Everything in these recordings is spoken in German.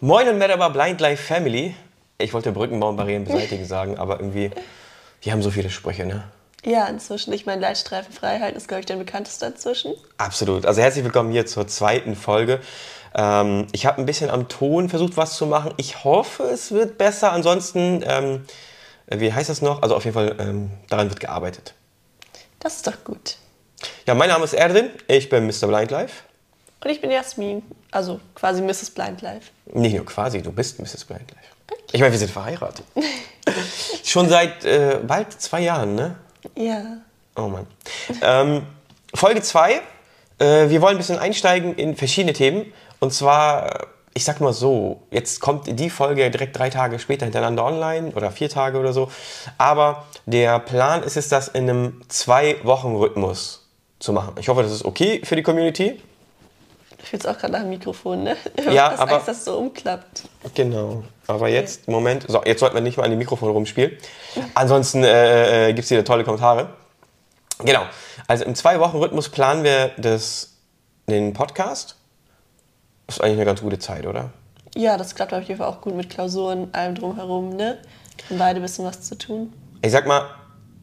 Moin und Merhaba Blind Life Family. Ich wollte Brückenbaubarrieren beseitigen sagen, aber irgendwie, die haben so viele Sprüche, ne? Ja, inzwischen. Ich meine, Leitstreifenfreiheit ist, glaube ich, der bekannteste inzwischen. Absolut. Also herzlich willkommen hier zur zweiten Folge. Ähm, ich habe ein bisschen am Ton versucht, was zu machen. Ich hoffe, es wird besser. Ansonsten, ähm, wie heißt das noch? Also auf jeden Fall, ähm, daran wird gearbeitet. Das ist doch gut. Ja, mein Name ist Erdin. Ich bin Mr. Blind Life. Und ich bin Jasmin, also quasi Mrs. Blind Life. Nicht nur quasi, du bist Mrs. Blind Life. Ich meine, wir sind verheiratet. Schon seit äh, bald zwei Jahren, ne? Ja. Oh Mann. Ähm, Folge 2. Äh, wir wollen ein bisschen einsteigen in verschiedene Themen. Und zwar, ich sag mal so, jetzt kommt die Folge direkt drei Tage später hintereinander online oder vier Tage oder so. Aber der Plan ist es, das in einem Zwei-Wochen-Rhythmus zu machen. Ich hoffe, das ist okay für die Community. Ich will es auch gerade nach dem Mikrofon, ne? Ja, Hast aber- Angst, dass es so umklappt. Genau. Aber jetzt, Moment, so, jetzt sollten wir nicht mal an die Mikrofone rumspielen. Ansonsten äh, äh, gibt es hier tolle Kommentare. Genau. Also im Zwei-Wochen-Rhythmus planen wir das, den Podcast. Ist eigentlich eine ganz gute Zeit, oder? Ja, das klappt auf jeden Fall auch gut mit Klausuren, allem drumherum, ne? Haben beide ein bisschen was zu tun. Ich sag mal,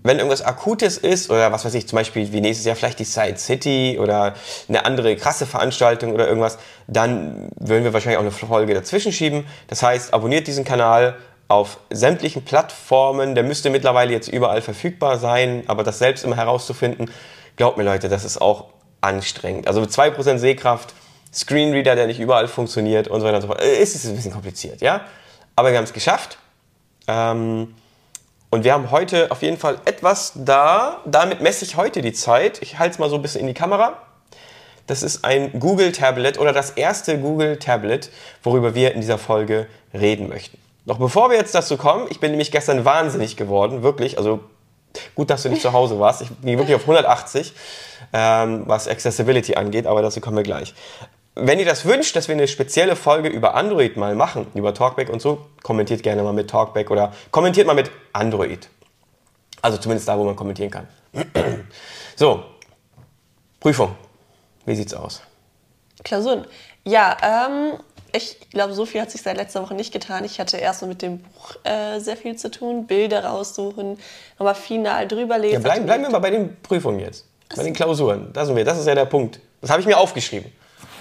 wenn irgendwas Akutes ist oder was weiß ich, zum Beispiel wie nächstes Jahr vielleicht die Side City oder eine andere krasse Veranstaltung oder irgendwas, dann würden wir wahrscheinlich auch eine Folge dazwischen schieben. Das heißt, abonniert diesen Kanal auf sämtlichen Plattformen. Der müsste mittlerweile jetzt überall verfügbar sein, aber das selbst immer herauszufinden, glaubt mir Leute, das ist auch anstrengend. Also mit 2% Sehkraft, Screenreader, der nicht überall funktioniert und so weiter und so fort, ist es ein bisschen kompliziert, ja? Aber wir haben es geschafft. Ähm, und wir haben heute auf jeden Fall etwas da. Damit messe ich heute die Zeit. Ich halte es mal so ein bisschen in die Kamera. Das ist ein Google Tablet oder das erste Google Tablet, worüber wir in dieser Folge reden möchten. Doch bevor wir jetzt dazu kommen, ich bin nämlich gestern wahnsinnig geworden, wirklich. Also gut, dass du nicht zu Hause warst. Ich bin wirklich auf 180, ähm, was Accessibility angeht, aber dazu kommen wir gleich. Wenn ihr das wünscht, dass wir eine spezielle Folge über Android mal machen, über Talkback und so, kommentiert gerne mal mit Talkback oder kommentiert mal mit Android. Also zumindest da, wo man kommentieren kann. So, Prüfung. Wie sieht's aus? Klausuren. Ja, ähm, ich glaube, so viel hat sich seit letzter Woche nicht getan. Ich hatte erst mal mit dem Buch äh, sehr viel zu tun, Bilder raussuchen, nochmal final drüber lesen. Ja, bleiben, bleiben wir mal bei den Prüfungen jetzt. Bei den Klausuren. Da sind wir. Das ist ja der Punkt. Das habe ich mir aufgeschrieben.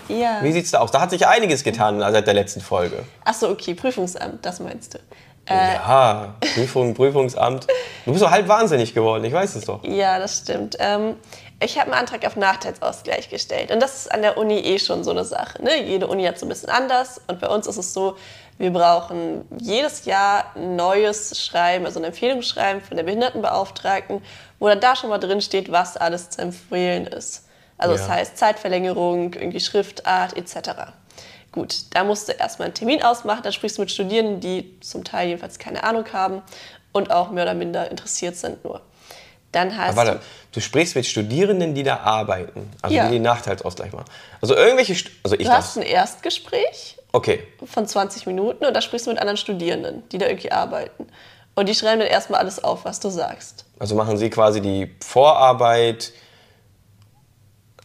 Ja. Wie sieht's da aus? Da hat sich ja einiges getan seit der letzten Folge. Achso, okay, Prüfungsamt, das meinst du. Äh, Ja, Prüfung, Prüfungsamt. Du bist doch halb wahnsinnig geworden, ich weiß es doch. Ja, das stimmt. Ähm, ich habe einen Antrag auf Nachteilsausgleich gestellt. Und das ist an der Uni eh schon so eine Sache. Ne? Jede Uni hat so ein bisschen anders. Und bei uns ist es so, wir brauchen jedes Jahr ein neues Schreiben, also ein Empfehlungsschreiben von der Behindertenbeauftragten, wo dann da schon mal drin steht, was alles zu empfehlen ist. Also das Ja. heißt Zeitverlängerung, irgendwie Schriftart etc. Gut, da musst du erstmal einen Termin ausmachen, dann sprichst du mit Studierenden, die zum Teil jedenfalls keine Ahnung haben und auch mehr oder minder interessiert sind nur. Dann hast Aber warte, du sprichst mit Studierenden, die da arbeiten, also Ja. die den Nachteilsausgleich machen. Also irgendwelche, also ich du hast ein Erstgespräch Okay, von 20 Minuten und da sprichst du mit anderen Studierenden, die da irgendwie arbeiten. Und die schreiben dann erstmal alles auf, was du sagst. also machen sie quasi die Vorarbeit.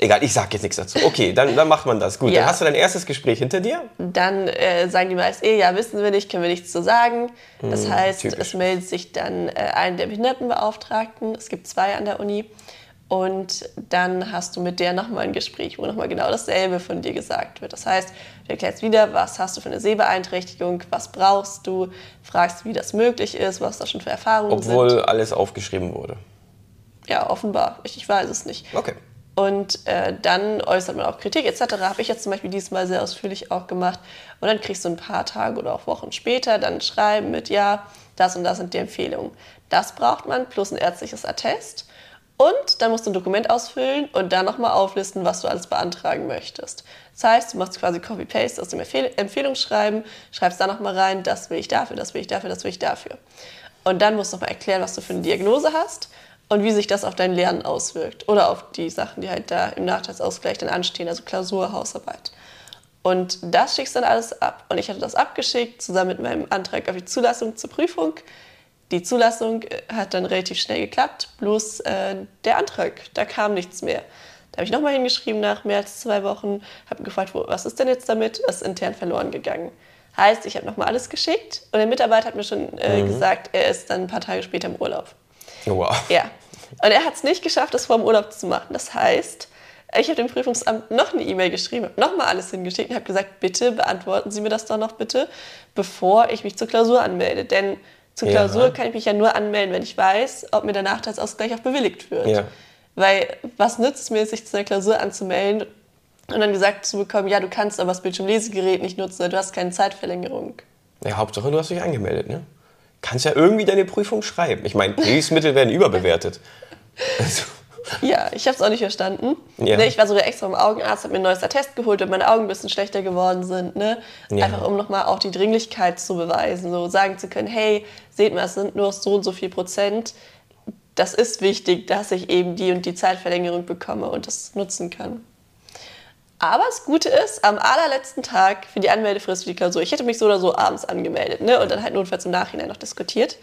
Egal, ich sag jetzt nichts dazu. Okay, dann, dann macht man das. Gut, Ja. dann hast du dein erstes Gespräch hinter dir. Dann äh, sagen die meist, eh, ja, wissen wir nicht, können wir nichts zu sagen. Das heißt, typisch. es meldet sich dann äh, ein der Behindertenbeauftragten. Es gibt zwei an der Uni. Und dann hast du mit der nochmal ein Gespräch, wo nochmal genau dasselbe von dir gesagt wird. Das heißt, du erklärst wieder, was hast du für eine Sehbeeinträchtigung, was brauchst du, fragst, wie das möglich ist, was da schon für Erfahrungen sind. Obwohl alles aufgeschrieben wurde. Ja, offenbar. Ich, ich weiß es nicht. Okay. Und äh, dann äußert man auch Kritik etc. Habe ich jetzt zum Beispiel diesmal sehr ausführlich auch gemacht. Und dann kriegst du ein paar Tage oder auch Wochen später dann Schreiben mit, ja, das und das sind die Empfehlungen. Das braucht man plus ein ärztliches Attest. Und dann musst du ein Dokument ausfüllen und dann nochmal auflisten, was du alles beantragen möchtest. Das heißt, du machst quasi Copy-Paste aus dem Empfehl Empfehlungsschreiben, schreibst da nochmal rein, das will ich dafür, das will ich dafür, das will ich dafür. Und dann musst du nochmal erklären, was du für eine Diagnose hast und wie sich das auf dein Lernen auswirkt. Oder auf die Sachen, die halt da im Nachteilsausgleich dann anstehen, also Klausur, Hausarbeit. Und das schickst dann alles ab. Und ich hatte das abgeschickt, zusammen mit meinem Antrag auf die Zulassung zur Prüfung. Die Zulassung äh, hat dann relativ schnell geklappt, bloß äh, der Antrag, da kam nichts mehr. Da habe ich nochmal hingeschrieben nach mehr als zwei Wochen, habe gefragt, wo, was ist denn jetzt damit? Das ist intern verloren gegangen. Heißt, ich habe nochmal alles geschickt und der Mitarbeiter hat mir schon äh, gesagt, er ist dann ein paar Tage später im Urlaub. Wow. Ja. Und er hat es nicht geschafft, das vor dem Urlaub zu machen. Das heißt, ich habe dem Prüfungsamt noch eine E-Mail geschrieben, habe nochmal alles hingeschickt und habe gesagt, bitte beantworten Sie mir das doch noch bitte, bevor ich mich zur Klausur anmelde. Denn zur Ja. Klausur kann ich mich ja nur anmelden, wenn ich weiß, ob mir der Nachteilsausgleich auch bewilligt wird. Ja. Weil was nützt es mir, sich zu einer Klausur anzumelden und dann gesagt zu bekommen, ja, du kannst aber das Bildschirmlesegerät nicht nutzen, du hast keine Zeitverlängerung. Ja, Hauptsache, du hast dich angemeldet, ne? Kannst ja irgendwie deine Prüfung schreiben. Ich meine, Hilfsmittel werden überbewertet. Also, Ja, ich habe es auch nicht verstanden. Ja. Ne, ich war sogar extra beim Augenarzt, habe mir ein neues Attest geholt, weil meine Augen ein bisschen schlechter geworden sind. Ne? Ja. Einfach um nochmal auch die Dringlichkeit zu beweisen, so sagen zu können, hey, seht mal, es sind nur so und so viel Prozent. Das ist wichtig, dass ich eben die und die Zeitverlängerung bekomme und das nutzen kann. Aber das Gute ist, am allerletzten Tag für die Anmeldefrist für die Klausur, ich hätte mich so oder so abends angemeldet ne? und dann halt notfalls im Nachhinein noch diskutiert.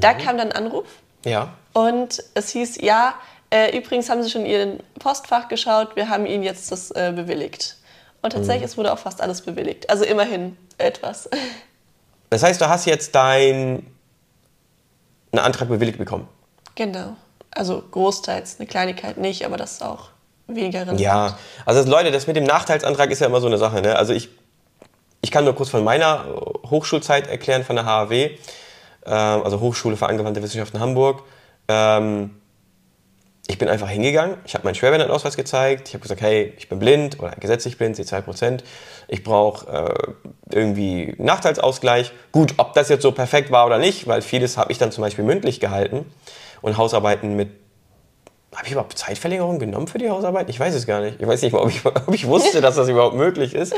Da kam dann ein Anruf ja. und es hieß, ja, äh, übrigens haben Sie schon Ihren Postfach geschaut, wir haben Ihnen jetzt das äh, bewilligt. Und tatsächlich, es wurde auch fast alles bewilligt. Also immerhin etwas. Das heißt, du hast jetzt deinen Antrag bewilligt bekommen. genau. Also großteils, eine Kleinigkeit nicht, aber das ist auch weniger relevant. Ja, also Leute, das mit dem Nachteilsantrag ist ja immer so eine Sache. Ne? Also ich, ich kann nur kurz von meiner Hochschulzeit erklären, von der HAW, ähm, also Hochschule für angewandte Wissenschaften Hamburg. Ähm, ich bin einfach hingegangen, ich habe meinen Schwerbehindertenausweis gezeigt, ich habe gesagt, hey, ich bin blind oder gesetzlich blind, sehe 2%, ich brauche äh, irgendwie Nachteilsausgleich. Gut, ob das jetzt so perfekt war oder nicht, weil vieles habe ich dann zum Beispiel mündlich gehalten und Hausarbeiten mit habe ich überhaupt Zeitverlängerung genommen für die Hausarbeit? Ich weiß es gar nicht. Ich weiß nicht mal, ob ich, ob ich wusste, dass das überhaupt möglich ist.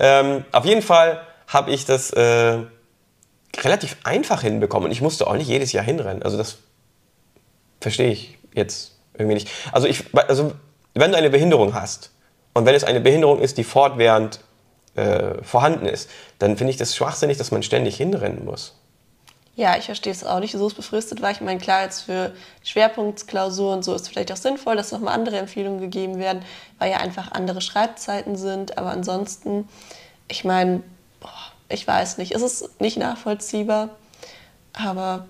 Ähm, auf jeden Fall habe ich das äh, relativ einfach hinbekommen. Und ich musste auch nicht jedes Jahr hinrennen. Also das verstehe ich jetzt irgendwie nicht. Also, ich, also wenn du eine Behinderung hast und wenn es eine Behinderung ist, die fortwährend äh, vorhanden ist, dann finde ich das schwachsinnig, dass man ständig hinrennen muss. Ja, ich verstehe es auch nicht, so es befristet war. Ich meine, klar, jetzt für Schwerpunktsklausuren so ist es vielleicht auch sinnvoll, dass nochmal andere Empfehlungen gegeben werden, weil ja einfach andere Schreibzeiten sind. Aber ansonsten, ich meine, boah, ich weiß nicht, es ist nicht nachvollziehbar. Aber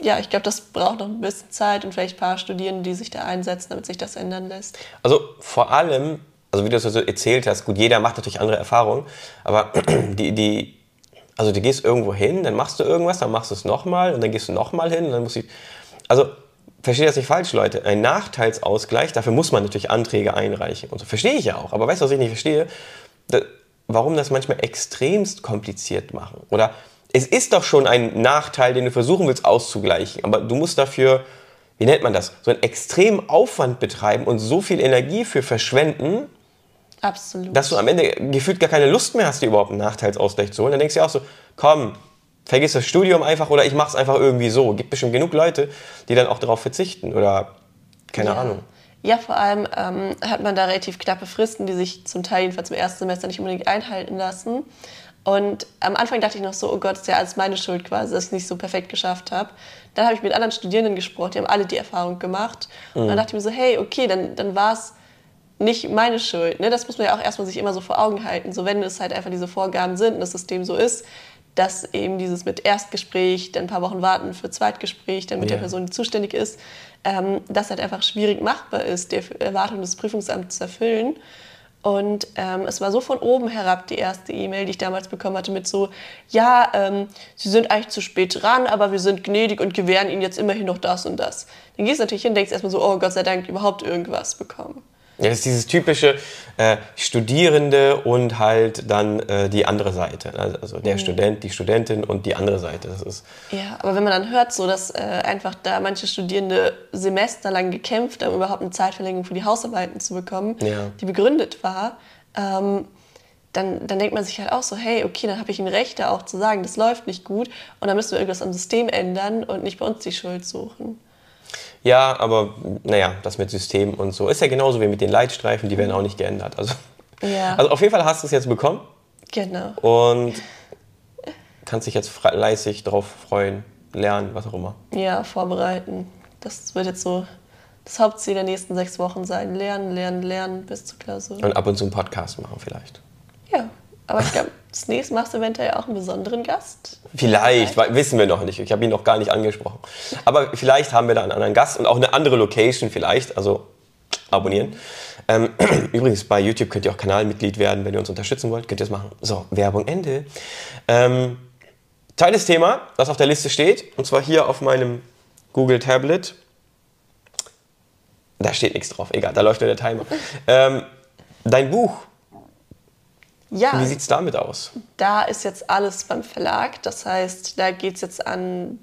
ja, ich glaube, das braucht noch ein bisschen Zeit und vielleicht ein paar Studierende, die sich da einsetzen, damit sich das ändern lässt. Also vor allem, also wie du es so erzählt hast, gut, jeder macht natürlich andere Erfahrungen, aber die, die, also du gehst irgendwo hin, dann machst du irgendwas, dann machst du es nochmal und dann gehst du nochmal hin und dann musst du, also verstehe das nicht falsch, Leute, ein Nachteilsausgleich, dafür muss man natürlich Anträge einreichen und so, verstehe ich ja auch, aber weißt du, was ich nicht verstehe? Da, warum das manchmal extremst kompliziert machen. Oder es ist doch schon ein Nachteil, den du versuchen willst auszugleichen, aber du musst dafür, wie nennt man das, so einen extremen Aufwand betreiben und so viel Energie für verschwenden, Absolut. dass du am Ende gefühlt gar keine Lust mehr hast, dir überhaupt einen Nachteilsausgleich zu holen. Dann denkst du ja auch so, komm, vergiss das Studium einfach oder ich mach's einfach irgendwie so. Gibt bestimmt genug Leute, die dann auch darauf verzichten oder keine ja. Ahnung. Ja, vor allem ähm, hat man da relativ knappe Fristen, die sich zum Teil jedenfalls im ersten Semester nicht unbedingt einhalten lassen. Und am Anfang dachte ich noch so, oh Gott, ist ja alles meine Schuld quasi, dass ich es nicht so perfekt geschafft habe. Dann habe ich mit anderen Studierenden gesprochen, die haben alle die Erfahrung gemacht. Und dann dachte ich mir so, hey, okay, dann, dann war es nicht meine Schuld. Ne? Das muss man ja auch erstmal sich immer so vor Augen halten. So, wenn es halt einfach diese Vorgaben sind und das System so ist, dass eben dieses mit Erstgespräch, dann ein paar Wochen warten für Zweitgespräch, dann mit Ja. der Person, die zuständig ist, ähm, das halt einfach schwierig machbar ist, die Erwartungen des Prüfungsamts zu erfüllen. Und ähm, es war so von oben herab die erste E-Mail, die ich damals bekommen hatte, mit so, ja, ähm, Sie sind eigentlich zu spät dran, aber wir sind gnädig und gewähren Ihnen jetzt immerhin noch das und das. Dann gehst du natürlich hin und denkst erstmal so, oh Gott sei Dank, überhaupt irgendwas bekommen. Ja, das ist dieses typische äh, Studierende und halt dann äh, die andere Seite. Also also der Student, die Studentin und die andere Seite. Das ist, Ja, aber wenn man dann hört, so dass äh, einfach da manche Studierende semesterlang gekämpft haben, überhaupt eine Zeitverlängerung für die Hausarbeiten zu bekommen, Ja. die begründet war, ähm, dann, dann denkt man sich halt auch so, hey, okay, dann habe ich ein Recht, da auch zu sagen, das läuft nicht gut und dann müssen wir irgendwas am System ändern und nicht bei uns die Schuld suchen. Ja, aber naja, das mit System und so ist ja genauso wie mit den Leitstreifen, die werden auch nicht geändert. Also, Ja. also auf jeden Fall hast du es jetzt bekommen. Genau. und kannst dich jetzt fleißig darauf freuen, lernen, was auch immer. Ja, vorbereiten. Das wird jetzt so das Hauptziel der nächsten sechs Wochen sein. Lernen, lernen, lernen bis zur Klausur. Und ab und zu einen Podcast machen vielleicht. Ja, aber ich glaube, das nächste machst du eventuell auch einen besonderen Gast. Vielleicht, weil, wissen wir noch nicht. Ich habe ihn noch gar nicht angesprochen. Aber vielleicht haben wir da einen anderen Gast und auch eine andere Location vielleicht. Also abonnieren. Ähm, übrigens, bei YouTube könnt ihr auch Kanalmitglied werden, wenn ihr uns unterstützen wollt. Könnt ihr das machen. So, Werbung Ende. Ähm, zweites Thema, was auf der Liste steht, und zwar hier auf meinem Google Tablet. Da steht nichts drauf, egal, da läuft nur der Timer. Ähm, dein Buch, Ja, wie sieht es damit aus? da ist jetzt alles beim Verlag. Das heißt, da geht es jetzt an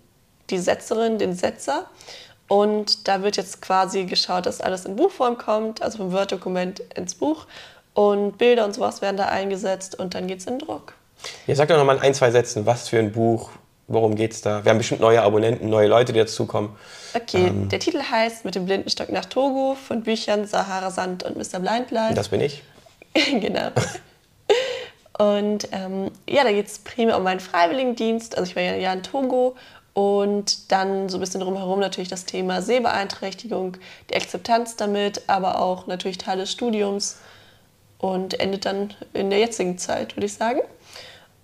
die Setzerin, den Setzer. Und da wird jetzt quasi geschaut, dass alles in Buchform kommt, also vom Word-Dokument ins Buch. Und Bilder und sowas werden da eingesetzt und dann geht es in Druck. Ja, sag doch noch mal in ein, zwei Sätzen, was für ein Buch, worum geht's da? Wir haben bestimmt neue Abonnenten, neue Leute, die dazukommen. Okay, der Titel heißt Mit dem Blindenstock nach Togo von Büchern Sahara Sand und Mr. Blind Life. Das bin ich. genau. Und ähm, ja, da geht es primär um meinen Freiwilligendienst. Also ich war ja Jahr in Togo und dann so ein bisschen drumherum natürlich das Thema Sehbeeinträchtigung, die Akzeptanz damit, aber auch natürlich Teil des Studiums und endet dann in der jetzigen Zeit, würde ich sagen.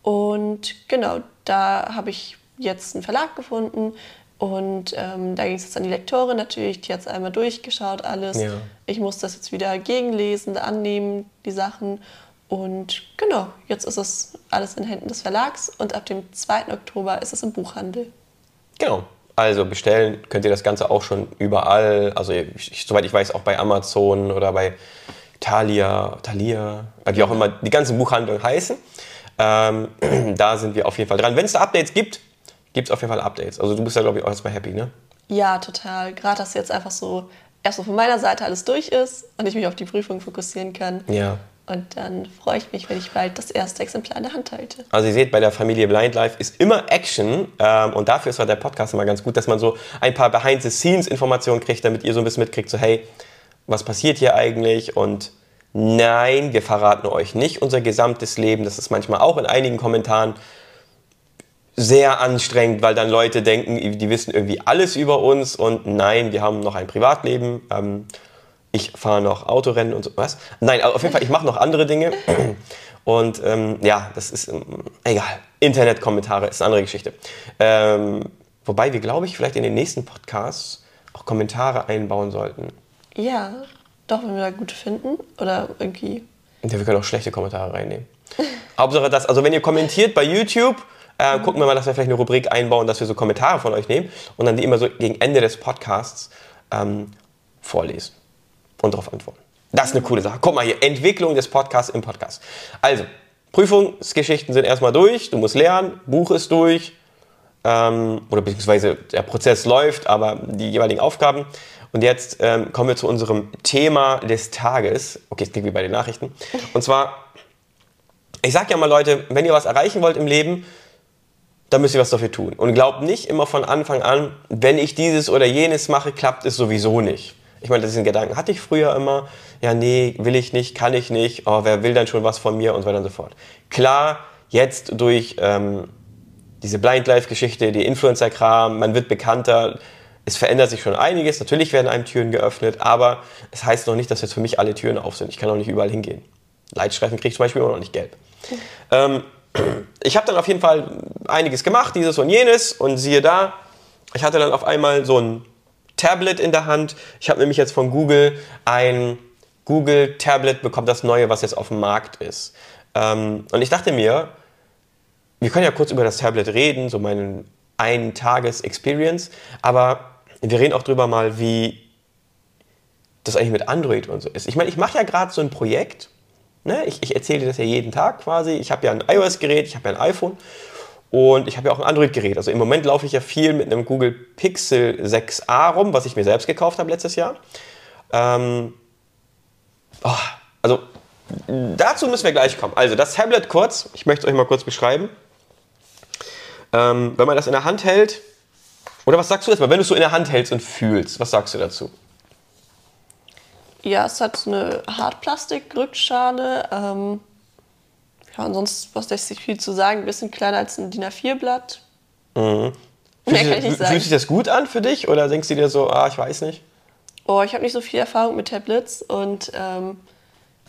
Und genau, da habe ich jetzt einen Verlag gefunden und ähm, da ging es jetzt an die Lektorin natürlich, die hat es einmal durchgeschaut, alles. Ja. Ich muss das jetzt wieder gegenlesen, annehmen, die Sachen. Und genau, jetzt ist es alles in Händen des Verlags und ab dem 2. Oktober ist es im Buchhandel. Genau. Also bestellen könnt ihr das Ganze auch schon überall. Also ich, soweit ich weiß, auch bei Amazon oder bei Thalia, Thalia, wie auch immer die ganzen Buchhandlungen heißen. Ähm, da sind wir auf jeden Fall dran. Wenn es da Updates gibt, gibt es auf jeden Fall Updates. Also du bist ja, glaube ich, auch erstmal happy, ne? Ja, total. Gerade, dass jetzt einfach so erst so von meiner Seite alles durch ist und ich mich auf die Prüfung fokussieren kann. Ja. Und dann freue ich mich, wenn ich bald das erste Exemplar in der Hand halte. Also ihr seht, bei der Familie Blind Life ist immer Action ähm, und dafür ist halt der Podcast immer ganz gut, dass man so ein paar Behind-the-Scenes-Informationen kriegt, damit ihr so ein bisschen mitkriegt, so hey, was passiert hier eigentlich und nein, wir verraten euch nicht unser gesamtes Leben. Das ist manchmal auch in einigen Kommentaren sehr anstrengend, weil dann Leute denken, die wissen irgendwie alles über uns und nein, wir haben noch ein Privatleben. Ähm, ich fahre noch Autorennen und so was. Nein, aber auf jeden Fall, ich mache noch andere Dinge. Und ähm, ja, das ist ähm, egal. Internetkommentare ist eine andere Geschichte. Ähm, wobei wir, glaube ich, vielleicht in den nächsten Podcasts auch Kommentare einbauen sollten. Ja, doch, wenn wir da gute finden oder irgendwie. Ja, wir können auch schlechte Kommentare reinnehmen. Hauptsache das, also wenn ihr kommentiert bei YouTube, äh, gucken wir mal, dass wir vielleicht eine Rubrik einbauen, dass wir so Kommentare von euch nehmen und dann die immer so gegen Ende des Podcasts ähm, vorlesen und darauf antworten. Das ist eine coole Sache. Guck mal hier, Entwicklung des Podcasts im Podcast. Also, Prüfungsgeschichten sind erstmal durch, du musst lernen, Buch ist durch, ähm, oder beziehungsweise der Prozess läuft, aber die jeweiligen Aufgaben. Und jetzt ähm, kommen wir zu unserem Thema des Tages. Okay, es klingt wie bei den Nachrichten. Und zwar, ich sag ja mal Leute, wenn ihr was erreichen wollt im Leben, dann müsst ihr was dafür tun. Und glaubt nicht immer von Anfang an, wenn ich dieses oder jenes mache, klappt es sowieso nicht. Ich meine, diesen Gedanken hatte ich früher immer. Ja, nee, will ich nicht, kann ich nicht. Oh, wer will dann schon was von mir und so weiter und so fort. Klar, jetzt durch ähm, diese Blind Life-Geschichte, die Influencer-Kram, man wird bekannter. Es verändert sich schon einiges. Natürlich werden einem Türen geöffnet, aber es heißt noch nicht, dass jetzt für mich alle Türen auf sind. Ich kann auch nicht überall hingehen. Leitstreifen kriege ich zum Beispiel immer noch nicht gelb. Ähm, ich habe dann auf jeden Fall einiges gemacht, dieses und jenes, und siehe da, ich hatte dann auf einmal so ein Tablet in der Hand. Ich habe nämlich jetzt von Google ein Google Tablet bekommen, das neue, was jetzt auf dem Markt ist. Ähm, und ich dachte mir, wir können ja kurz über das Tablet reden, so meinen ein Tages Experience, aber wir reden auch drüber mal, wie das eigentlich mit Android und so ist. Ich meine, ich mache ja gerade so ein Projekt, ne? ich, ich erzähle dir das ja jeden Tag quasi. Ich habe ja ein iOS-Gerät, ich habe ja ein iPhone und ich habe ja auch ein Android-Gerät. Also im Moment laufe ich ja viel mit einem Google Pixel 6a rum, was ich mir selbst gekauft habe letztes Jahr. Ähm, oh, also dazu müssen wir gleich kommen. Also das Tablet kurz, ich möchte es euch mal kurz beschreiben. Ähm, wenn man das in der Hand hält, oder was sagst du erstmal, wenn du es so in der Hand hältst und fühlst, was sagst du dazu? Ja, es hat eine Hartplastik-Rückschale. Ähm, ja, ansonsten, was lässt sich viel zu sagen? Ein bisschen kleiner als ein DIN A4-Blatt. Fühlt, Mehr kann ich nicht sagen. fühlt sich das gut an für dich oder denkst du dir so, ah, ich weiß nicht? Oh, ich habe nicht so viel Erfahrung mit Tablets und ähm,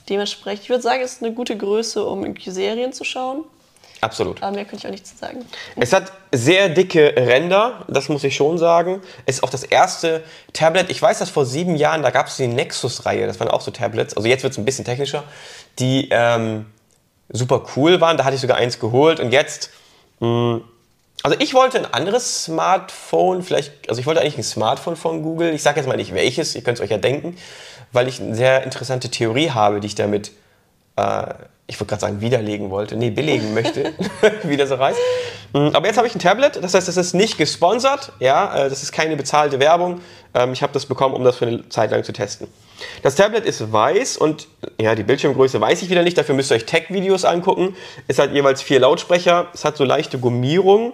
dementsprechend, ich würde sagen, es ist eine gute Größe, um irgendwie Serien zu schauen. Absolut. Aber mehr könnte ich auch nicht zu sagen. Es hat sehr dicke Ränder, das muss ich schon sagen. Es ist auch das erste Tablet. Ich weiß, dass vor sieben Jahren, da gab es die Nexus-Reihe, das waren auch so Tablets. Also jetzt wird es ein bisschen technischer, die ähm, super cool waren. Da hatte ich sogar eins geholt und jetzt. Mh, also ich wollte ein anderes Smartphone, vielleicht, also ich wollte eigentlich ein Smartphone von Google. Ich sage jetzt mal nicht welches, ihr könnt es euch ja denken, weil ich eine sehr interessante Theorie habe, die ich damit, äh, ich würde gerade sagen, widerlegen wollte, nee, belegen möchte, wie das so heißt. Mm, Aber jetzt habe ich ein Tablet, das heißt, es ist nicht gesponsert, ja, äh, das ist keine bezahlte Werbung. Ähm, Ich habe das bekommen, um das für eine Zeit lang zu testen. Das Tablet ist weiß und ja, die Bildschirmgröße weiß ich wieder nicht, dafür müsst ihr euch Tech-Videos angucken. Es hat jeweils vier Lautsprecher, es hat so leichte Gummierung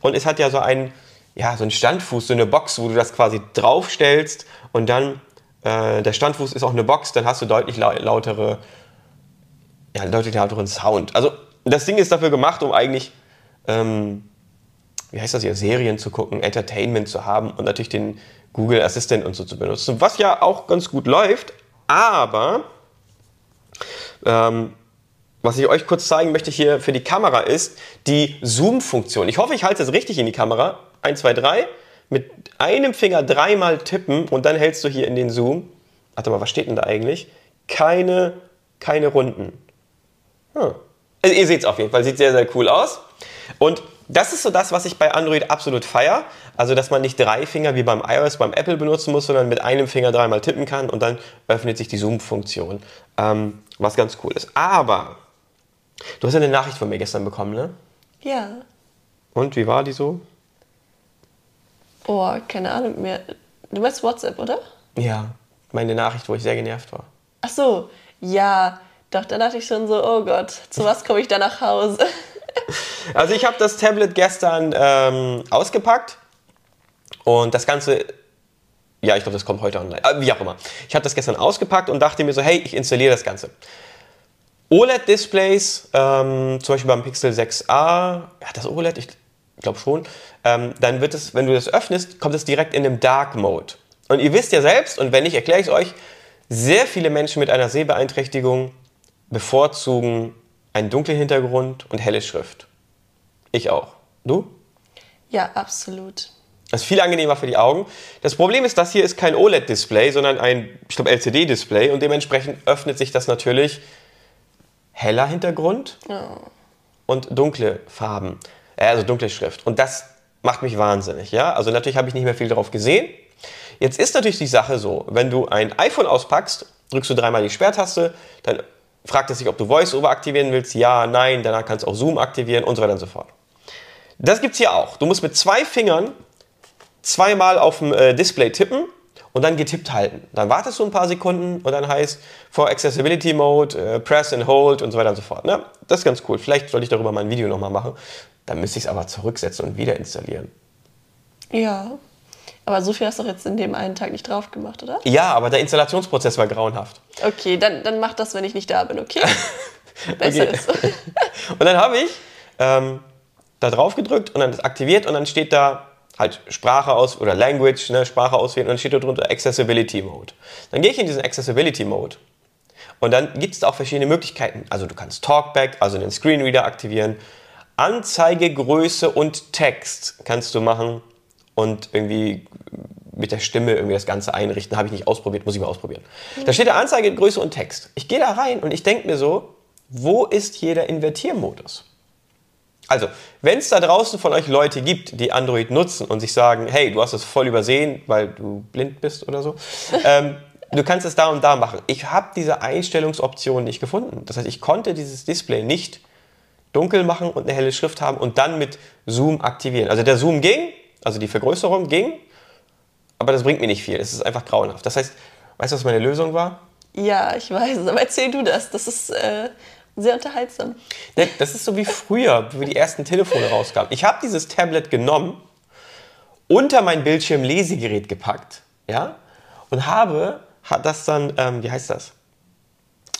und es hat ja so einen, ja, so einen Standfuß, so eine Box, wo du das quasi draufstellst und dann äh, der Standfuß ist auch eine Box, dann hast du deutlich lau lautere, ja, deutlich lauteren Sound. Also das Ding ist dafür gemacht, um eigentlich, ähm, wie heißt das hier, Serien zu gucken, Entertainment zu haben und natürlich den Google Assistant und so zu benutzen, was ja auch ganz gut läuft, aber ähm, was ich euch kurz zeigen möchte hier für die Kamera ist die Zoom-Funktion. Ich hoffe, ich halte es richtig in die Kamera. 1, 2, 3. Mit einem Finger dreimal tippen und dann hältst du hier in den Zoom. Warte mal, was steht denn da eigentlich? Keine, keine Runden. Hm. Also ihr seht es auf jeden Fall, sieht sehr, sehr cool aus. Und das ist so das, was ich bei Android absolut feier. Also, dass man nicht drei Finger wie beim iOS, beim Apple benutzen muss, sondern mit einem Finger dreimal tippen kann und dann öffnet sich die Zoom-Funktion. Ähm, was ganz cool ist. Aber, du hast ja eine Nachricht von mir gestern bekommen, ne? Ja. Und wie war die so? Oh, keine Ahnung mehr. Du meinst WhatsApp, oder? Ja, meine Nachricht, wo ich sehr genervt war. Ach so, ja. Doch, da dachte ich schon so, oh Gott, zu was komme ich da nach Hause? Also ich habe das Tablet gestern ähm, ausgepackt und das Ganze, ja, ich glaube, das kommt heute online, äh, wie auch immer. Ich habe das gestern ausgepackt und dachte mir so, hey, ich installiere das Ganze. OLED-Displays, ähm, zum Beispiel beim Pixel 6a, hat das OLED? Ich glaube schon. Ähm, dann wird es, wenn du das öffnest, kommt es direkt in den Dark Mode. Und ihr wisst ja selbst, und wenn nicht, erkläre ich es euch, sehr viele Menschen mit einer Sehbeeinträchtigung bevorzugen einen dunklen Hintergrund und helle Schrift. Ich auch. Du? Ja, absolut. Das ist viel angenehmer für die Augen. Das Problem ist, das hier ist kein OLED-Display, sondern ein, ich glaube, LCD-Display und dementsprechend öffnet sich das natürlich heller Hintergrund und dunkle Farben, äh, also dunkle Schrift. Und das macht mich wahnsinnig, ja. Also natürlich habe ich nicht mehr viel darauf gesehen. Jetzt ist natürlich die Sache so, wenn du ein iPhone auspackst, drückst du dreimal die Sperrtaste, dann fragt es sich, ob du VoiceOver aktivieren willst, ja, nein, danach kannst du auch Zoom aktivieren und so weiter und so fort. Das gibt es hier auch. Du musst mit zwei Fingern zweimal auf dem äh, Display tippen und dann getippt halten. Dann wartest du ein paar Sekunden und dann heißt for Accessibility Mode, äh, Press and Hold und so weiter und so fort. Ne? Das ist ganz cool. Vielleicht sollte ich darüber mal ein Video nochmal machen. Dann müsste ich es aber zurücksetzen und wieder installieren. Ja. Aber so viel hast du doch jetzt in dem einen Tag nicht drauf gemacht, oder? Ja, aber der Installationsprozess war grauenhaft. Okay, dann, dann mach das, wenn ich nicht da bin, okay? Besser Okay. ist. Und dann habe ich ähm, da drauf gedrückt und dann ist aktiviert und dann steht da halt Sprache aus oder Language, ne, Sprache auswählen und dann steht da drunter Accessibility Mode. Dann gehe ich in diesen Accessibility Mode und dann gibt es da auch verschiedene Möglichkeiten. Also du kannst Talkback, also den Screenreader aktivieren, Anzeige, Größe und Text kannst du machen und irgendwie mit der Stimme irgendwie das Ganze einrichten. Habe ich nicht ausprobiert, muss ich mal ausprobieren. Da steht da Anzeige, Größe und Text. Ich gehe da rein und ich denke mir so, wo ist hier der Invertiermodus? Also, wenn es da draußen von euch Leute gibt, die Android nutzen und sich sagen, hey, du hast es voll übersehen, weil du blind bist oder so, ähm, du kannst es da und da machen. Ich habe diese Einstellungsoption nicht gefunden. Das heißt, ich konnte dieses Display nicht dunkel machen und eine helle Schrift haben und dann mit Zoom aktivieren. Also der Zoom ging, also die Vergrößerung ging, aber das bringt mir nicht viel. Es ist einfach grauenhaft. Das heißt, weißt du, was meine Lösung war? Ja, ich weiß aber erzähl du das. Das ist äh, sehr unterhaltsam. Ne, Das ist so wie früher, wie die ersten Telefone rauskamen. Ich habe dieses Tablet genommen, unter mein Bildschirmlesegerät gepackt, ja, und habe hat das dann, ähm, wie heißt das?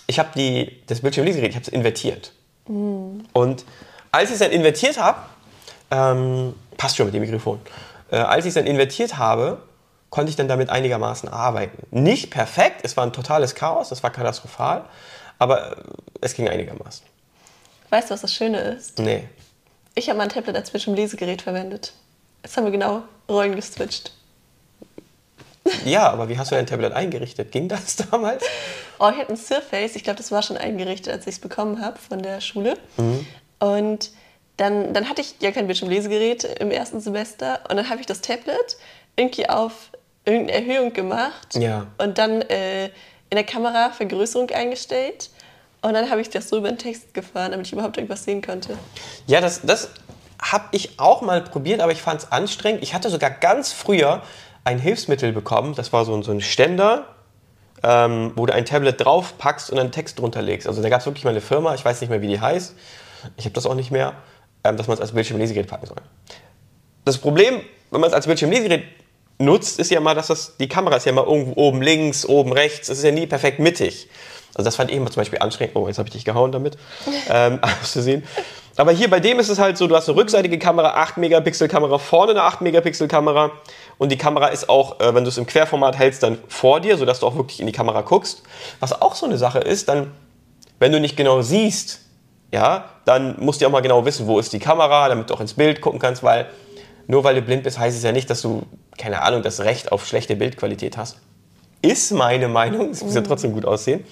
Ich habe die das Bildschirmlesegerät, ich habe es invertiert. Und als ich es dann invertiert habe, ähm, passt schon mit dem Mikrofon. Äh, als ich es dann invertiert habe, konnte ich dann damit einigermaßen arbeiten. Nicht perfekt, es war ein totales Chaos, das war katastrophal, aber äh, es ging einigermaßen. Weißt du, was das Schöne ist? Nee. Ich habe mein Tablet als Bildschirmlesegerät verwendet. Jetzt haben wir genau Rollen geswitcht. Ja, aber wie hast du dein Tablet eingerichtet? Ging das damals? Oh, ich hatte ein Surface. Ich glaube, das war schon eingerichtet, als ich es bekommen habe von der Schule. Und dann, dann hatte ich ja kein Bildschirmlesegerät im ersten Semester. Und dann habe ich das Tablet irgendwie auf irgendeine Erhöhung gemacht. Ja. Und dann äh, in der Kamera Vergrößerung eingestellt. Und dann habe ich das so über den Text gefahren, damit ich überhaupt irgendwas sehen konnte. Ja, das, das habe ich auch mal probiert, aber ich fand es anstrengend. Ich hatte sogar ganz früher ein Hilfsmittel bekommen. Das war so ein, so ein Ständer, ähm, wo du ein Tablet drauf packst und einen Text drunter legst. Also da gab es wirklich mal eine Firma, ich weiß nicht mehr, wie die heißt. Ich habe das auch nicht mehr, dass man es als Bildschirmlesegerät packen soll. Das Problem, wenn man es als Bildschirmlesegerät nutzt, ist ja mal, dass das, die Kamera ist ja mal irgendwo oben links, oben rechts. Es ist ja nie perfekt mittig. Also das fand ich immer zum Beispiel anstrengend. Oh, jetzt habe ich dich gehauen damit, ähm, auszusehen. Aber hier bei dem ist es halt so, du hast eine rückseitige Kamera, 8 Megapixel Kamera, vorne eine 8 Megapixel Kamera und die Kamera ist auch, äh, wenn du es im Querformat hältst, dann vor dir, sodass du auch wirklich in die Kamera guckst. Was auch so eine Sache ist, dann, wenn du nicht genau siehst, ja, dann musst du auch mal genau wissen, wo ist die Kamera, damit du auch ins Bild gucken kannst, weil nur weil du blind bist, heißt es ja nicht, dass du, keine Ahnung, das Recht auf schlechte Bildqualität hast. Ist meine Meinung, es muss ja trotzdem gut aussehen.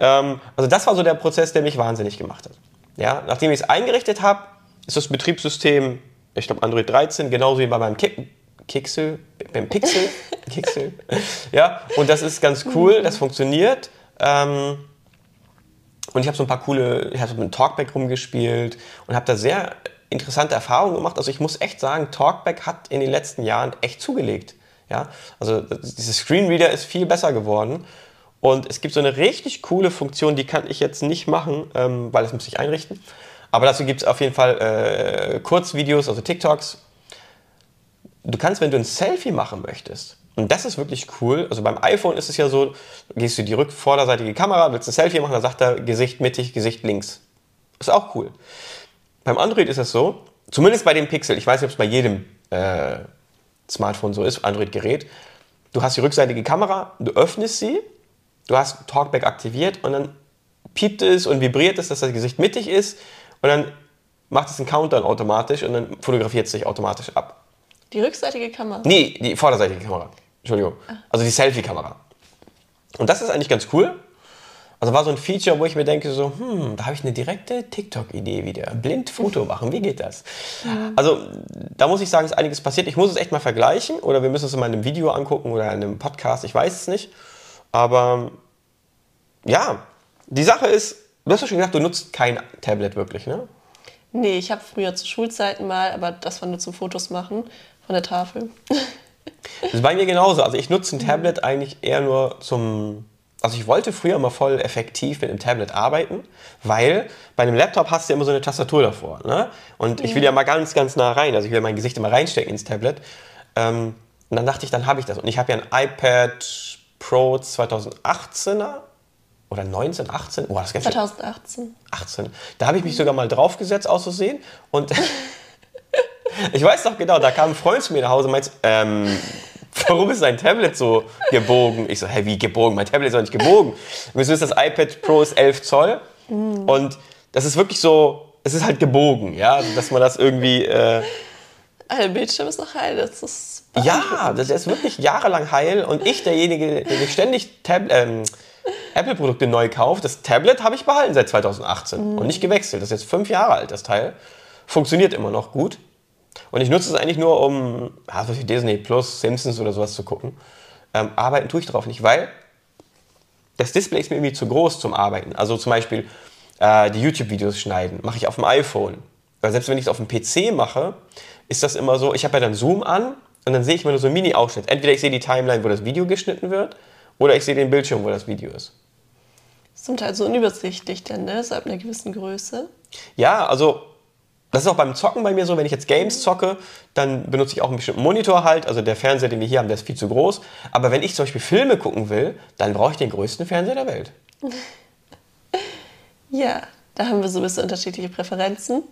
Ähm, also das war so der Prozess, der mich wahnsinnig gemacht hat. Ja, nachdem ich es eingerichtet habe, ist das Betriebssystem, ich glaube Android 13, genauso wie bei meinem Kick Kixel, beim Pixel, Kixel. Ja, und das ist ganz cool, das funktioniert. Ähm, und ich habe so ein paar coole, ich habe so mit Talkback rumgespielt und habe da sehr interessante Erfahrungen gemacht. Also ich muss echt sagen, Talkback hat in den letzten Jahren echt zugelegt. Ja, also dieses Screenreader ist viel besser geworden. Und es gibt so eine richtig coole Funktion, die kann ich jetzt nicht machen, ähm, weil das muss ich einrichten. Aber dazu gibt es auf jeden Fall äh, Kurzvideos, also TikToks. Du kannst, wenn du ein Selfie machen möchtest, und das ist wirklich cool. Also beim iPhone ist es ja so, gehst du die rückvorderseitige Kamera, willst ein Selfie machen, dann sagt er Gesicht mittig, Gesicht links. Ist auch cool. Beim Android ist es so, zumindest bei dem Pixel, ich weiß nicht, ob es bei jedem äh, Smartphone so ist, Android-Gerät, du hast die rückseitige Kamera, du öffnest sie, du hast Talkback aktiviert und dann piept es und vibriert es, dass das Gesicht mittig ist und dann macht es einen Countdown automatisch und dann fotografiert es sich automatisch ab. Die rückseitige Kamera. Nee, die vorderseitige Kamera. Entschuldigung. Also die Selfie-Kamera. Und das ist eigentlich ganz cool. Also war so ein Feature, wo ich mir denke, so, hm, da habe ich eine direkte TikTok-Idee wieder. Blind Foto machen, wie geht das? Also da muss ich sagen, ist einiges passiert. Ich muss es echt mal vergleichen oder wir müssen es in einem Video angucken oder in einem Podcast, ich weiß es nicht. Aber ja, die Sache ist, du hast ja schon gesagt, du nutzt kein Tablet wirklich, ne? Nee, ich habe früher zu Schulzeiten mal, aber das war nur zum Fotos machen von der Tafel. Das ist bei mir genauso. Also ich nutze ein Tablet eigentlich eher nur zum. Also ich wollte früher immer voll effektiv mit einem Tablet arbeiten, weil bei einem Laptop hast du ja immer so eine Tastatur davor. Ne? Und ich will ja mal ganz, ganz nah rein. Also ich will mein Gesicht immer reinstecken ins Tablet. Ähm, und dann dachte ich, dann habe ich das. Und ich habe ja ein iPad Pro 2018er oder 19, 18. Oh, das ist ganz schön. 2018. 18. Da habe ich mich sogar mal draufgesetzt, auszusehen. Und ich weiß doch genau, da kam ein Freund zu mir nach Hause und meint, ähm, warum ist dein Tablet so gebogen? Ich so, hä, wie gebogen? Mein Tablet ist doch nicht gebogen. Wieso ist das iPad Pro ist 11 Zoll? Und das ist wirklich so, es ist halt gebogen, ja, also, dass man das irgendwie... Äh, Der Bildschirm ist noch heil. Das ist ja, das ist wirklich jahrelang heil und ich, derjenige, der sich ständig Tab ähm, Apple-Produkte neu kauft, das Tablet habe ich behalten seit 2018 und nicht gewechselt. Das ist jetzt fünf Jahre alt, das Teil. Funktioniert immer noch gut. Und ich nutze es eigentlich nur, um ja, so Disney Plus, Simpsons oder sowas zu gucken. Ähm, arbeiten tue ich darauf nicht, weil das Display ist mir irgendwie zu groß zum Arbeiten. Also zum Beispiel äh, die YouTube-Videos schneiden, mache ich auf dem iPhone. Weil selbst wenn ich es auf dem PC mache, ist das immer so, ich habe ja dann Zoom an und dann sehe ich immer nur so einen Mini-Ausschnitt. Entweder ich sehe die Timeline, wo das Video geschnitten wird, oder ich sehe den Bildschirm, wo das Video ist. zum Teil so unübersichtlich, denn ne? So ab einer gewissen Größe. Ja, also das ist auch beim Zocken bei mir so, wenn ich jetzt Games zocke, dann benutze ich auch einen bestimmten Monitor halt. Also der Fernseher, den wir hier haben, der ist viel zu groß. Aber wenn ich zum Beispiel Filme gucken will, dann brauche ich den größten Fernseher der Welt. Ja, da haben wir so ein bisschen unterschiedliche Präferenzen.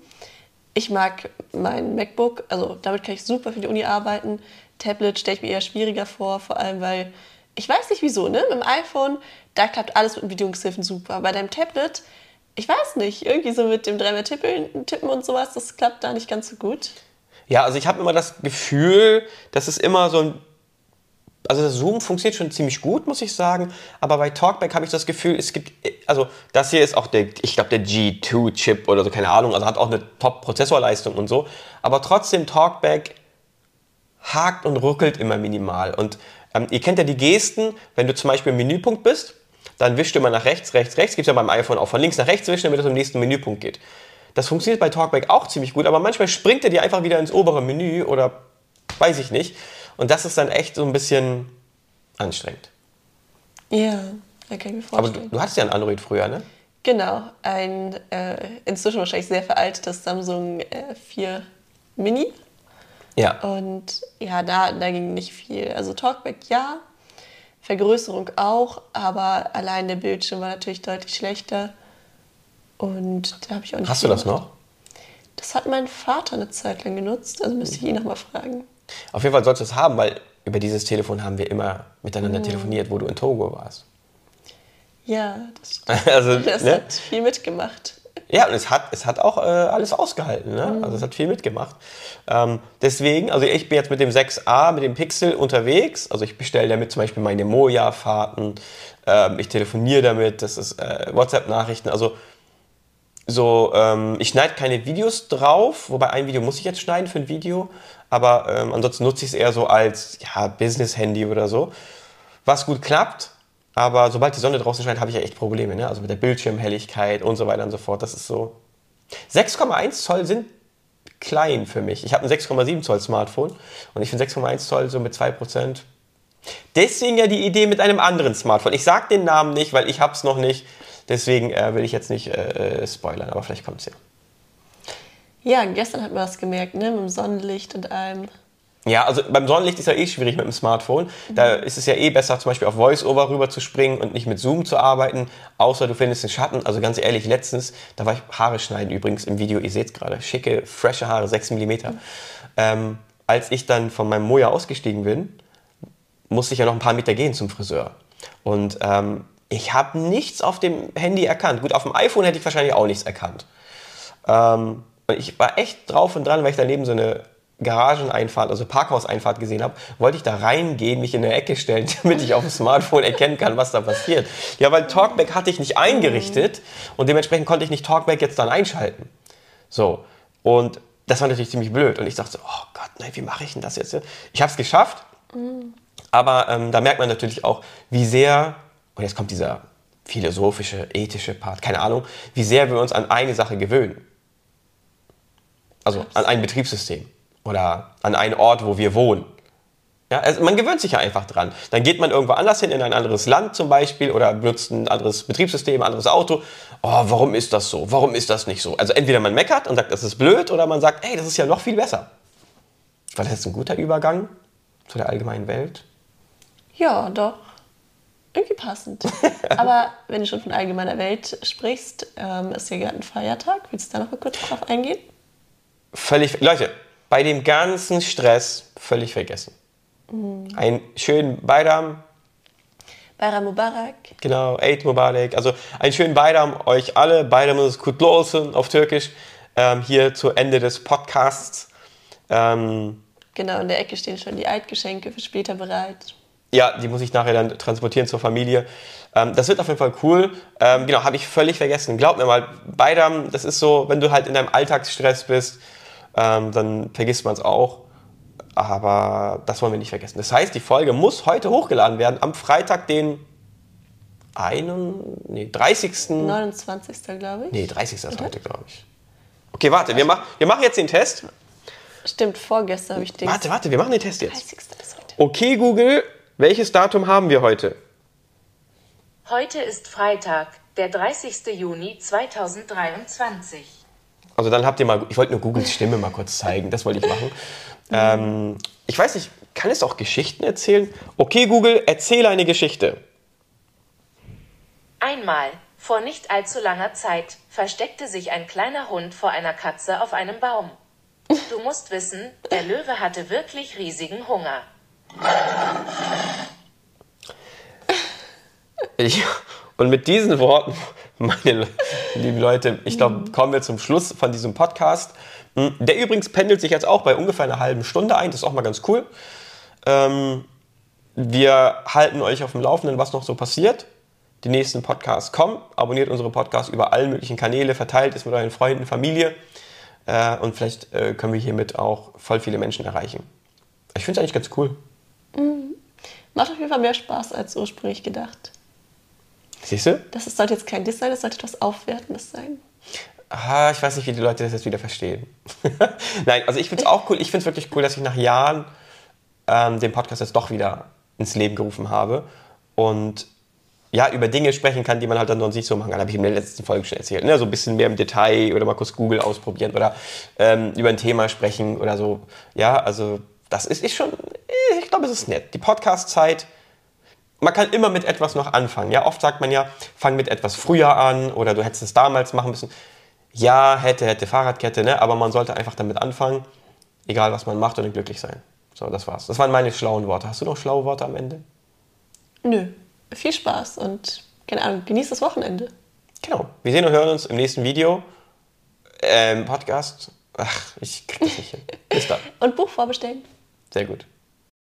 Ich mag mein MacBook, also damit kann ich super für die Uni arbeiten. Tablet stelle ich mir eher schwieriger vor, vor allem weil ich weiß nicht wieso, ne? Mit dem iPhone, da klappt alles mit Bedienungshilfen super. Bei deinem Tablet, ich weiß nicht, irgendwie so mit dem dreimal tippen, tippen und sowas, das klappt da nicht ganz so gut. Ja, also ich habe immer das Gefühl, dass es immer so ein. Also das Zoom funktioniert schon ziemlich gut, muss ich sagen. Aber bei Talkback habe ich das Gefühl, es gibt. Also das hier ist auch der, ich glaube, der G2-Chip oder so, keine Ahnung. Also hat auch eine Top-Prozessorleistung und so. Aber trotzdem, Talkback hakt und ruckelt immer minimal. Und ähm, ihr kennt ja die Gesten, wenn du zum Beispiel im Menüpunkt bist, dann wischst du immer nach rechts, rechts, rechts. Gibt es ja beim iPhone auch von links nach rechts wischen, damit es zum nächsten Menüpunkt geht. Das funktioniert bei Talkback auch ziemlich gut, aber manchmal springt er dir einfach wieder ins obere Menü oder weiß ich nicht. Und das ist dann echt so ein bisschen anstrengend. Ja, da kann ich mir Aber vorstellen. du, du hattest ja ein Android früher, ne? Genau, ein äh, inzwischen wahrscheinlich sehr veraltetes Samsung äh, 4 Mini. Ja. Und ja, da, da ging nicht viel. Also Talkback ja, Vergrößerung auch, aber allein der Bildschirm war natürlich deutlich schlechter. Und da habe ich auch nicht Hast du das gemacht. noch? Das hat mein Vater eine Zeit lang genutzt, also müsste ich ihn nochmal fragen. Auf jeden Fall sollst du es haben, weil über dieses Telefon haben wir immer miteinander telefoniert, wo du in Togo warst. Ja, das stimmt. Also, Das ne? hat viel mitgemacht. Ja, und es hat, es hat auch äh, alles ausgehalten. Ne? Also es hat viel mitgemacht. Ähm, deswegen, also ich bin jetzt mit dem 6a, mit dem Pixel unterwegs. Also ich bestelle damit zum Beispiel meine Moja-Fahrten. Ähm, ich telefoniere damit, das ist äh, WhatsApp-Nachrichten. Also so, ähm, ich schneide keine Videos drauf, wobei ein Video muss ich jetzt schneiden für ein Video. Aber ähm, ansonsten nutze ich es eher so als ja, Business-Handy oder so. Was gut klappt, aber sobald die Sonne draußen scheint, habe ich ja echt Probleme. Ne? Also mit der Bildschirmhelligkeit und so weiter und so fort. Das ist so. 6,1 Zoll sind klein für mich. Ich habe ein 6,7 Zoll Smartphone und ich finde 6,1 Zoll so mit 2%. Deswegen ja die Idee mit einem anderen Smartphone. Ich sage den Namen nicht, weil ich habe es noch nicht. Deswegen äh, will ich jetzt nicht äh, äh, spoilern, aber vielleicht kommt es ja. Ja, gestern hat man das gemerkt, ne? Mit dem Sonnenlicht und allem. Ja, also beim Sonnenlicht ist ja eh schwierig mit dem Smartphone. Da ist es ja eh besser, zum Beispiel auf VoiceOver rüber zu springen und nicht mit Zoom zu arbeiten, außer du findest den Schatten. Also ganz ehrlich, letztens, da war ich Haare schneiden übrigens im Video, ihr seht es gerade, schicke, frische Haare, 6 mm. Ähm, als ich dann von meinem Moja ausgestiegen bin, musste ich ja noch ein paar Meter gehen zum Friseur. Und ähm, ich habe nichts auf dem Handy erkannt. Gut, auf dem iPhone hätte ich wahrscheinlich auch nichts erkannt. Ähm, und ich war echt drauf und dran, weil ich daneben so eine Garageneinfahrt, also Parkhauseinfahrt gesehen habe, wollte ich da reingehen, mich in eine Ecke stellen, damit ich auf dem Smartphone erkennen kann, was da passiert. Ja, weil Talkback hatte ich nicht eingerichtet und dementsprechend konnte ich nicht Talkback jetzt dann einschalten. So, und das war natürlich ziemlich blöd. Und ich dachte so, oh Gott, nein, wie mache ich denn das jetzt? Ich habe es geschafft, aber ähm, da merkt man natürlich auch, wie sehr, und jetzt kommt dieser philosophische, ethische Part, keine Ahnung, wie sehr wir uns an eine Sache gewöhnen. Also an ein Betriebssystem oder an einen Ort, wo wir wohnen. Ja, also man gewöhnt sich ja einfach dran. Dann geht man irgendwo anders hin, in ein anderes Land zum Beispiel, oder benutzt ein anderes Betriebssystem, ein anderes Auto. Oh, warum ist das so? Warum ist das nicht so? Also entweder man meckert und sagt, das ist blöd, oder man sagt, ey, das ist ja noch viel besser. War das jetzt ein guter Übergang zu der allgemeinen Welt? Ja, doch. Irgendwie passend. Aber wenn du schon von allgemeiner Welt sprichst, ähm, ist ja gerade ein Feiertag. Willst du da noch mal kurz drauf eingehen? Völlig, Leute, bei dem ganzen Stress völlig vergessen. Einen schönen Bayram, Bayram Mubarak. genau, Eid Mubarak, also einen schönen Bayram euch alle. Bayram ist Kutlu olsun auf Türkisch, ähm, hier zu Ende des Podcasts. Ähm, Genau, in der Ecke stehen schon die Altgeschenke für später bereit. ja, die muss ich nachher dann transportieren zur Familie. Ähm, das wird auf jeden Fall cool. Ähm, genau, habe ich völlig vergessen. Glaub mir mal, Bayram, das ist so, wenn du halt in deinem Alltagsstress bist, ähm, dann vergisst man es auch. Aber das wollen wir nicht vergessen. Das heißt, die Folge muss heute hochgeladen werden, am Freitag, den einen, nee, 30. 29. glaube ich. Nee, 30. ist heute, glaube ich. Okay, warte, wir, mach, wir machen jetzt den Test. Stimmt, vorgestern habe ich den. Warte, warte, wir machen den Test jetzt. 30. ist heute. Okay, Google, welches Datum haben wir heute? Heute ist Freitag, der 30. Juni 2023. Also dann habt ihr mal, ich wollte nur Googles Stimme mal kurz zeigen, das wollte ich machen. Ähm, ich weiß nicht, kann es auch Geschichten erzählen? Okay, Google, erzähle eine Geschichte. Einmal, vor nicht allzu langer Zeit, versteckte sich ein kleiner Hund vor einer Katze auf einem Baum. Du musst wissen, der Löwe hatte wirklich riesigen Hunger. Ich, Und mit diesen Worten, meine lieben Leute, ich glaube, kommen wir zum Schluss von diesem Podcast. Hm, Der übrigens pendelt sich jetzt auch bei ungefähr einer halben Stunde ein. Das ist auch mal ganz cool. Ähm, wir halten euch auf dem Laufenden, was noch so passiert. Die nächsten Podcasts kommen. Abonniert unsere Podcasts über alle möglichen Kanäle, verteilt es mit euren Freunden, Familie. Äh, und vielleicht äh, können wir hiermit auch voll viele Menschen erreichen. Ich finde es eigentlich ganz cool. Macht auf jeden Fall mehr Spaß als ursprünglich gedacht. Siehst du? Das ist- sollte jetzt kein Diss sein, das sollte etwas Aufwertendes sein. Ah, ich weiß nicht, wie die Leute das jetzt wieder verstehen. Nein, also ich finde es auch cool. Ich finde es wirklich cool, dass ich nach Jahren ähm, den Podcast jetzt doch wieder ins Leben gerufen habe und ja, über Dinge sprechen kann, die man halt dann sonst nicht so machen kann. Habe ich in der letzten Folge schon erzählt. Ne? So ein bisschen mehr im Detail oder mal kurz Google ausprobieren oder ähm, über ein Thema sprechen oder so. Ja, also das ist, ist schon, ich glaube, es ist nett. Die Podcast-Zeit, man kann immer mit etwas noch anfangen. Ja, oft sagt man ja, fang mit etwas früher an oder du hättest es damals machen müssen. Ja, hätte, hätte, Fahrradkette, ne? aber man sollte einfach damit anfangen, egal was man macht und glücklich sein. So, das war's. Das waren meine schlauen Worte. Hast du noch schlaue Worte am Ende? Nö. Viel Spaß und keine Ahnung, genießt das Wochenende. Genau. Wir sehen und hören uns im nächsten Video. Ähm, Podcast. Ach, ich krieg das nicht hin. Bis dann. Und Buch vorbestellen. Sehr gut.